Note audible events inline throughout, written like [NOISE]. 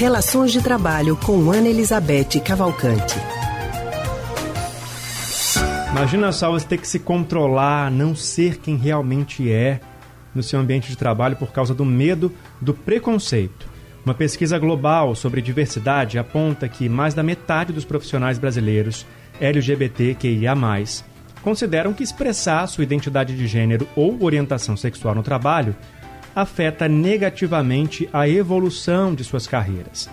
Relações de Trabalho com Ana Elizabeth Cavalcante. Imagina só você ter que se controlar, não ser quem realmente é no seu ambiente de trabalho por causa do medo do preconceito. Uma pesquisa global sobre diversidade aponta que mais da metade dos profissionais brasileiros LGBTQIA+, consideram que expressar sua identidade de gênero ou orientação sexual no trabalho afeta negativamente a evolução de suas carreiras.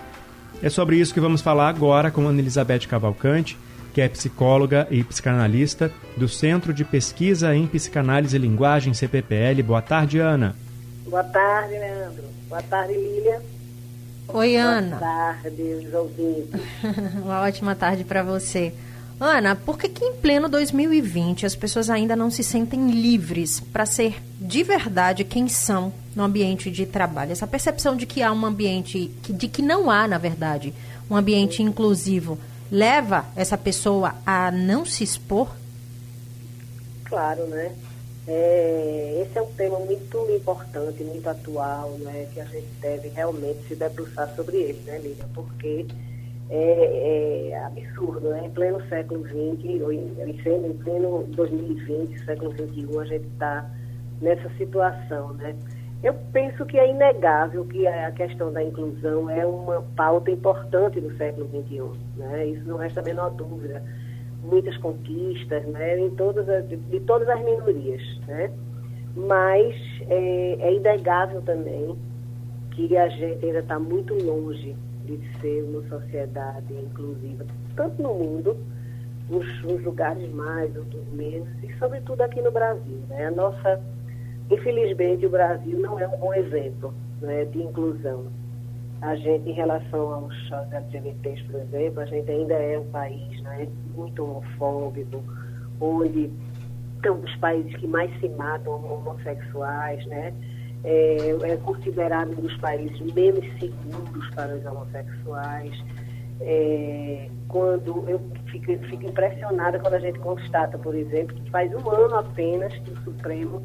É sobre isso que vamos falar agora com Ana Elizabeth Cavalcante, que é psicóloga e psicanalista do Centro de Pesquisa em Psicanálise e Linguagem CPPL. Boa tarde, Ana. Boa tarde, Leandro. Boa tarde, Lília. Oi, Ana. Boa tarde, ouvintes. [LAUGHS] Uma ótima tarde para você. Ana, por que, que em pleno 2020 as pessoas ainda não se sentem livres para ser de verdade quem são no ambiente de trabalho? Essa percepção de que há um ambiente, de que não há, na verdade, um ambiente inclusivo, leva essa pessoa a não se expor? Claro, né? É, esse é um tema muito importante, muito atual, né? Que a gente deve realmente se debruçar sobre ele, né, Lívia? Porque é, é, absurdo, né? Em pleno século XX, ou em, em pleno 2020, século XXI, a gente está nessa situação, né? Eu penso que é inegável que a questão da inclusão é uma pauta importante do século XXI, né? Isso não resta a menor dúvida. Muitas conquistas, né? Em todas as, de todas as minorias, né? Mas é, é inegável também que a gente ainda está muito longe de ser uma sociedade inclusiva, tanto no mundo, nos, nos lugares mais, outros menos, e sobretudo aqui no Brasil. Né? A nossa, infelizmente, o Brasil não é um bom exemplo né, de inclusão. A gente, em relação aos, aos LGBTs, por exemplo, a gente ainda é um país né, muito homofóbico, onde um dos países que mais se matam homossexuais, né? É, é considerado um dos países menos seguros para os homossexuais. É, quando eu fico, fico, impressionada quando a gente constata, por exemplo, que faz um ano apenas que o Supremo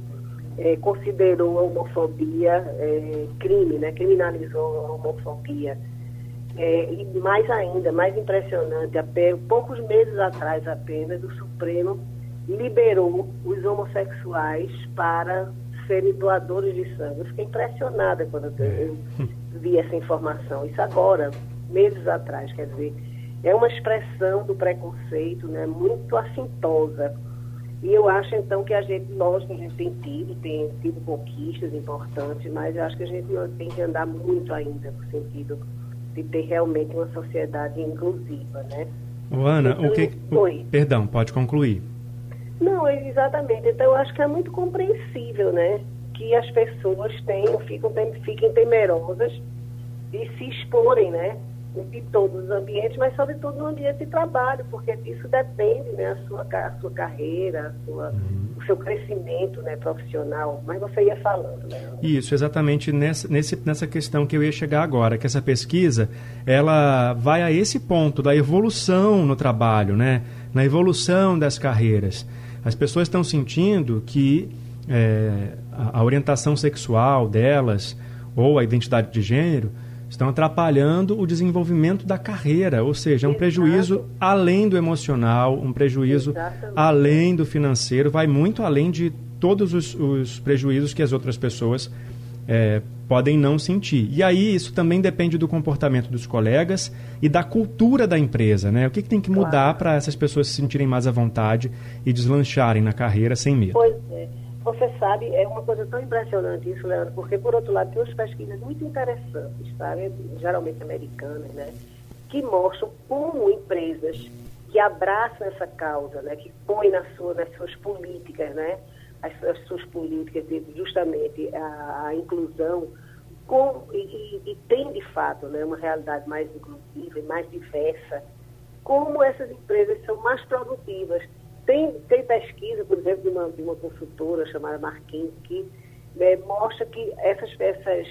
é, considerou a homofobia é, crime, né, criminalizou a homofobia. É, e mais ainda, mais impressionante, até poucos meses atrás apenas, o Supremo liberou os homossexuais para serem doadores de sangue. Eu fiquei impressionada quando eu é. vi essa informação. Isso agora, meses atrás, quer dizer, é uma expressão do preconceito né, muito assintosa. E eu acho, então, que a gente, lógico, a gente tem tido, tem tido conquistas importantes, mas eu acho que a gente tem que andar muito ainda no sentido de ter realmente uma sociedade inclusiva, né? Ana, então, o que... Oi. Perdão, pode concluir. Não, exatamente. Então, eu acho que é muito compreensível, né? Que as pessoas tenham, ficam, fiquem temerosas de se exporem, né? Em todos os ambientes, mas sobretudo no ambiente de trabalho, porque disso depende né, a, sua, a sua carreira, a sua, uhum. Seu crescimento né, profissional. Mas você ia falando, né? Isso, exatamente nessa, nesse, nessa questão que eu ia chegar agora, que essa pesquisa, ela vai a esse ponto da evolução no trabalho, né? Na evolução das carreiras. As pessoas estão sentindo que é, a, a orientação sexual delas ou a identidade de gênero estão atrapalhando o desenvolvimento da carreira, ou seja, é um prejuízo além do emocional, um prejuízo Exatamente. além do financeiro, vai muito além de todos os, os prejuízos que as outras pessoas é, podem não sentir. E aí isso também depende do comportamento dos colegas e da cultura da empresa, né? O que, que tem que mudar claro. para essas pessoas se sentirem mais à vontade e deslancharem na carreira sem medo? Pois é. Você sabe, é uma coisa tão impressionante isso, Leandro, porque, por outro lado, tem umas pesquisas muito interessantes, sabe? geralmente americanas, né? que mostram como empresas que abraçam essa causa, né? que põem na sua, nas suas políticas, né? as, as suas políticas de justamente a, a inclusão com, e, e, tem de fato né, uma realidade mais inclusiva e mais diversa, como essas empresas são mais produtivas. Tem, tem pesquisa, por exemplo, de uma, de uma consultora chamada Marquinhos, que né, mostra que essas, essas,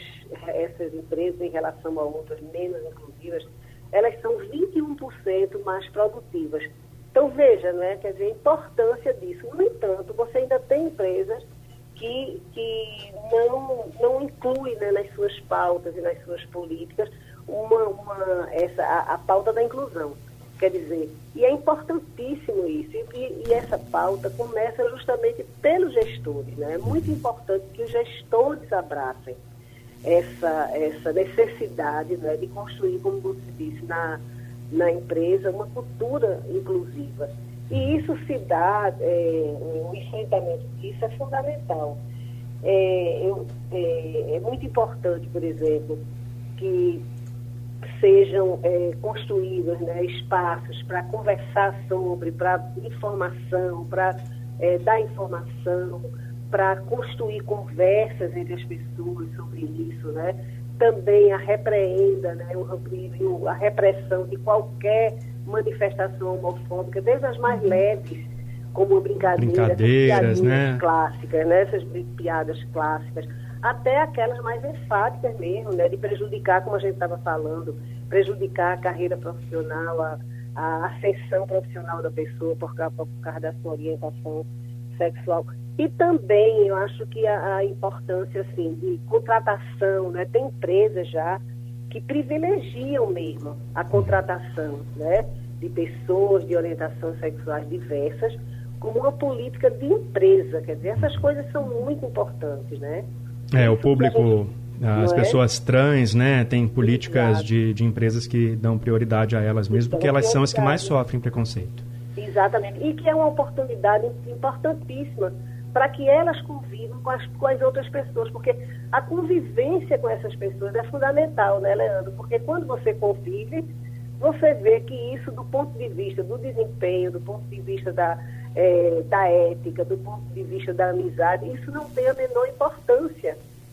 essas empresas, em relação a outras menos inclusivas, elas são 21% mais produtivas. Então, veja, né, quer dizer, a importância disso. No entanto, você ainda tem empresas que, que não, não inclui né, nas suas pautas e nas suas políticas uma, uma, essa, a, a pauta da inclusão. Quer dizer, e é importantíssimo isso. E, e, essa pauta começa justamente pelos gestores. Né? É muito importante que os gestores abracem essa, essa necessidade né, de construir, como você disse, na, na empresa, uma cultura inclusiva. E isso se dá, é, o enfrentamento disso é fundamental. É, eu, é, é muito importante, por exemplo, que sejam é, construídos né, espaços para conversar sobre, para informação, para é, dar informação, para construir conversas entre as pessoas sobre isso, né? Também a repreenda, né, o, a repressão de qualquer manifestação homofóbica, desde as mais leves, como brincadeira, brincadeiras, né? clássicas, né? essas piadas clássicas, até aquelas mais enfáticas mesmo, né? de prejudicar, como a gente estava falando, prejudicar a carreira profissional, a, a ascensão profissional da pessoa por causa, por causa da sua orientação sexual. E também eu acho que a, a importância assim, de contratação, né? tem empresas já que privilegiam mesmo a contratação né? de pessoas de orientação sexuais diversas como uma política de empresa. Quer dizer, essas coisas são muito importantes, né? É, o público as é? pessoas trans, né, tem políticas de, de empresas que dão prioridade a elas mesmas, porque elas são as que mais sofrem preconceito. Exatamente. E que é uma oportunidade importantíssima para que elas convivam com as, com as outras pessoas, porque a convivência com essas pessoas é fundamental, né, Leandro? Porque quando você convive, você vê que isso, do ponto de vista do desempenho, do ponto de vista da, é, da ética, do ponto de vista da amizade, isso não tem a menor importância.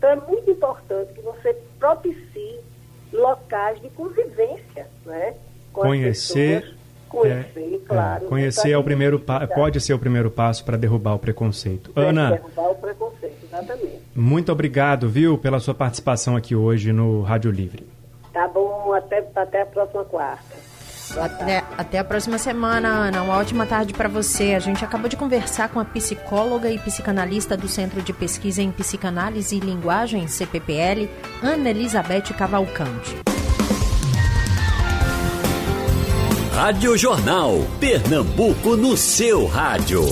Então é muito importante que você propicie locais de convivência, né? Com conhecer, conhecer, é, claro. É, conhecer é o primeiro pode ser o primeiro passo para derrubar o preconceito. É, Ana, derrubar o preconceito, exatamente. Muito obrigado, viu, pela sua participação aqui hoje no Rádio Livre. Tá bom, até, até a próxima quarta. Até, até a próxima semana, Ana. Uma ótima tarde para você. A gente acabou de conversar com a psicóloga e psicanalista do Centro de Pesquisa em Psicanálise e Linguagem, CPPL, Ana Elizabeth Cavalcante. Rádio Jornal. Pernambuco no seu rádio.